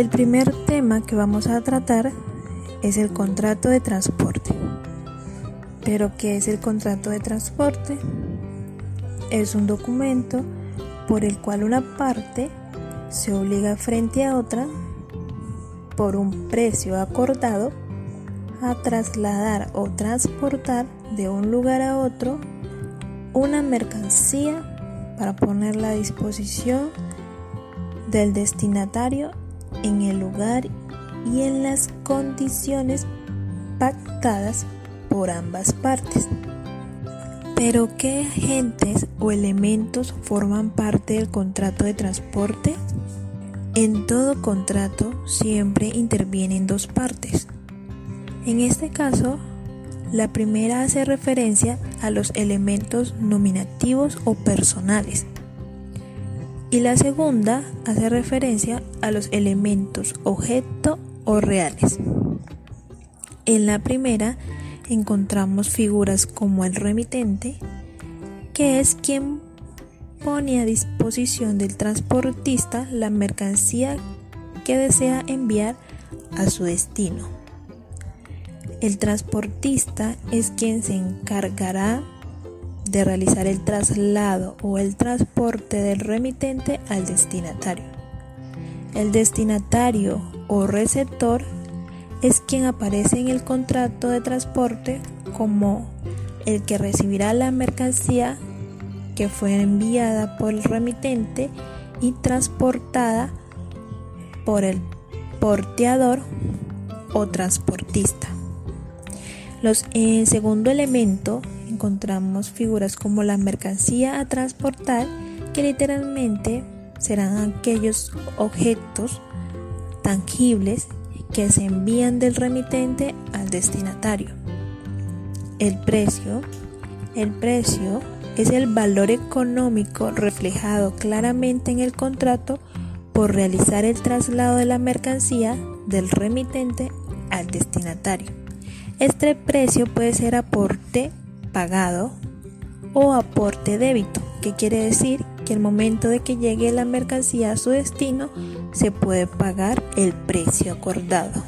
El primer tema que vamos a tratar es el contrato de transporte. ¿Pero qué es el contrato de transporte? Es un documento por el cual una parte se obliga frente a otra por un precio acordado a trasladar o transportar de un lugar a otro una mercancía para ponerla a disposición del destinatario en el lugar y en las condiciones pactadas por ambas partes. Pero ¿qué agentes o elementos forman parte del contrato de transporte? En todo contrato siempre intervienen dos partes. En este caso, la primera hace referencia a los elementos nominativos o personales y la segunda hace referencia a los elementos objeto o reales. En la primera encontramos figuras como el remitente, que es quien pone a disposición del transportista la mercancía que desea enviar a su destino. El transportista es quien se encargará de realizar el traslado o el transporte del remitente al destinatario. El destinatario o receptor es quien aparece en el contrato de transporte como el que recibirá la mercancía que fue enviada por el remitente y transportada por el porteador o transportista. Los, el segundo elemento encontramos figuras como la mercancía a transportar, que literalmente serán aquellos objetos tangibles que se envían del remitente al destinatario. El precio. El precio es el valor económico reflejado claramente en el contrato por realizar el traslado de la mercancía del remitente al destinatario. Este precio puede ser aporte pagado o aporte débito, que quiere decir que el momento de que llegue la mercancía a su destino se puede pagar el precio acordado.